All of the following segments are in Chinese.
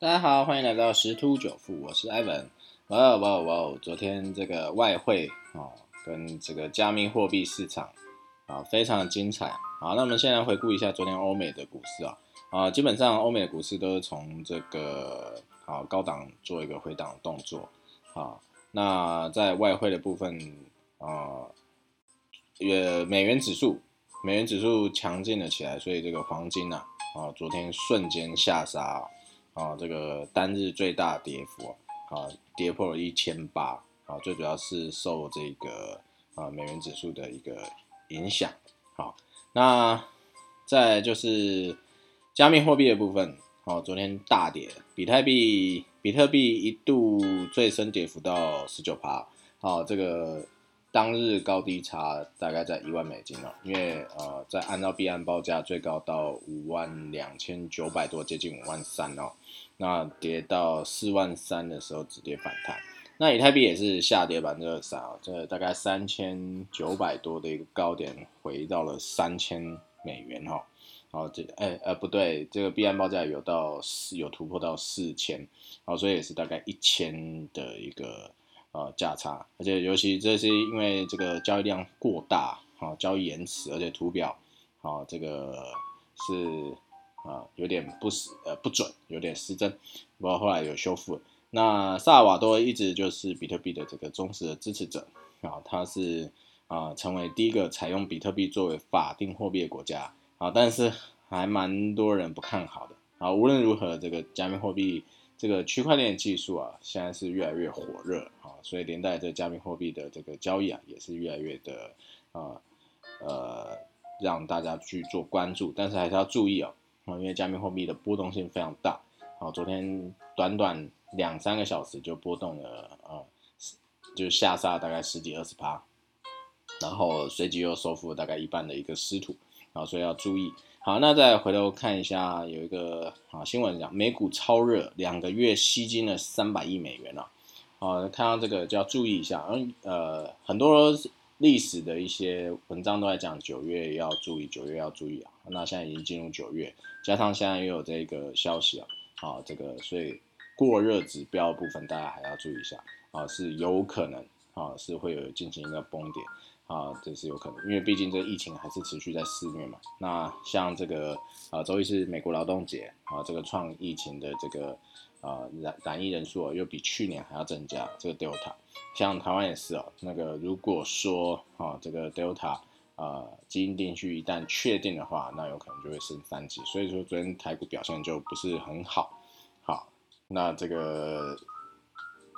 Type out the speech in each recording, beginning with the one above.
大家好，欢迎来到十突九富，我是艾文。哇哦哇哦哇哦！昨天这个外汇哦，跟这个加密货币市场啊，非常的精彩。好，那我们先来回顾一下昨天欧美的股市啊，啊，基本上欧美的股市都是从这个啊高档做一个回档动作。啊，那在外汇的部分啊，也美元指数，美元指数强劲了起来，所以这个黄金呐，啊，昨天瞬间下杀。啊，这个单日最大跌幅啊，跌破了一千八啊，最主要是受这个啊美元指数的一个影响。好，那再就是加密货币的部分，哦，昨天大跌，比特币比特币一度最深跌幅到十九趴，好，这个。当日高低差大概在一万美金哦，因为呃，在按照币安报价最高到五万两千九百多，接近五万三哦，那跌到四万三的时候止跌反弹，那以太币也是下跌百分之二三啊，这大概三千九百多的一个高点回到了三千美元哈，哦这哎呃不对，这个币安报价有到四有突破到四千，哦所以也是大概一千的一个。呃，价差，而且尤其这是因为这个交易量过大，啊，交易延迟，而且图表，啊，这个是啊，有点不实，呃，不准，有点失真，不过后来有修复。那萨瓦多一直就是比特币的这个忠实的支持者，啊，他是啊，成为第一个采用比特币作为法定货币的国家，啊，但是还蛮多人不看好的，啊，无论如何，这个加密货币。这个区块链技术啊，现在是越来越火热，所以连带这加密货币的这个交易啊，也是越来越的啊呃，让大家去做关注。但是还是要注意哦，因为加密货币的波动性非常大。好，昨天短短两三个小时就波动了啊，就下杀大概十几二十趴，然后随即又收复了大概一半的一个失土啊，所以要注意。好，那再回头看一下，有一个啊新闻讲美股超热，两个月吸金了三百亿美元了。啊，看到这个就要注意一下，嗯呃，很多历史的一些文章都在讲九月要注意，九月要注意啊。那现在已经进入九月，加上现在又有这个消息啊，啊这个所以过热指标部分大家还要注意一下啊，是有可能啊是会有进行一个崩点。啊，这是有可能，因为毕竟这个疫情还是持续在肆虐嘛。那像这个啊，周一是美国劳动节啊，这个创疫情的这个啊染染疫人数又比去年还要增加。这个 Delta，像台湾也是哦。那个如果说啊，这个 Delta 啊基因定序一旦确定的话，那有可能就会升三级。所以说昨天台股表现就不是很好。好，那这个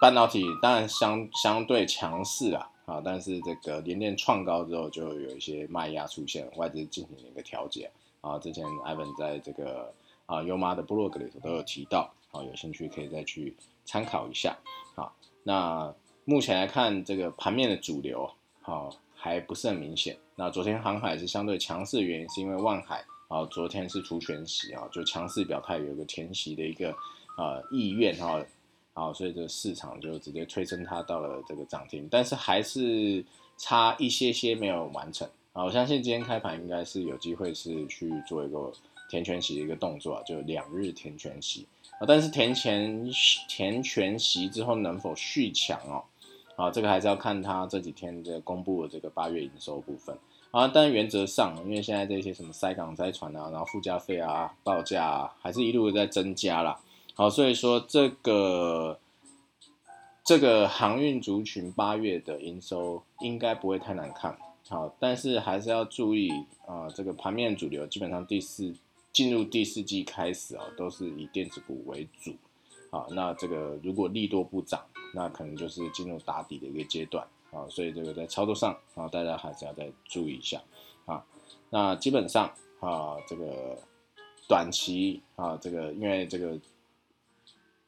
半导体当然相相对强势啊。啊，但是这个连连创高之后，就有一些卖压出现，外资进行了一个调节。啊，之前艾文在这个啊优妈的部落格里头都有提到，啊，有兴趣可以再去参考一下。好，那目前来看，这个盘面的主流，好还不是很明显。那昨天航海是相对强势的原因，是因为万海啊，昨天是除权息啊，就强势表态有一个填息的一个呃意愿哈。好，所以这个市场就直接推升它到了这个涨停，但是还是差一些些没有完成啊！我相信今天开盘应该是有机会是去做一个填全息的一个动作啊，就两日填全息啊！但是填前填全息之后能否续强哦？啊，这个还是要看它这几天的公布的这个八月营收部分啊！但原则上，因为现在这些什么塞港塞船啊，然后附加费啊、报价啊，还是一路在增加了。好，所以说这个这个航运族群八月的营收应该不会太难看。好，但是还是要注意啊，这个盘面主流基本上第四进入第四季开始啊，都是以电子股为主。好，那这个如果利多不涨，那可能就是进入打底的一个阶段。啊，所以这个在操作上啊，大家还是要再注意一下。啊，那基本上啊，这个短期啊，这个因为这个。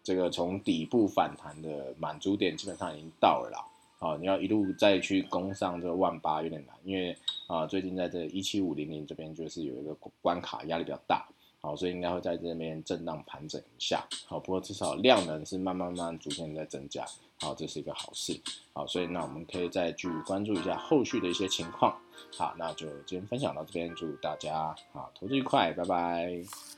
这个从底部反弹的满足点基本上已经到了啦，啊，你要一路再去攻上这万八有点难，因为啊，最近在这一七五零零这边就是有一个关卡压力比较大，好，所以应该会在这边震荡盘整一下，好，不过至少量能是慢慢慢逐渐在增加，好，这是一个好事，好，所以那我们可以再去关注一下后续的一些情况，好，那就今天分享到这边，祝大家啊投资愉快，拜拜。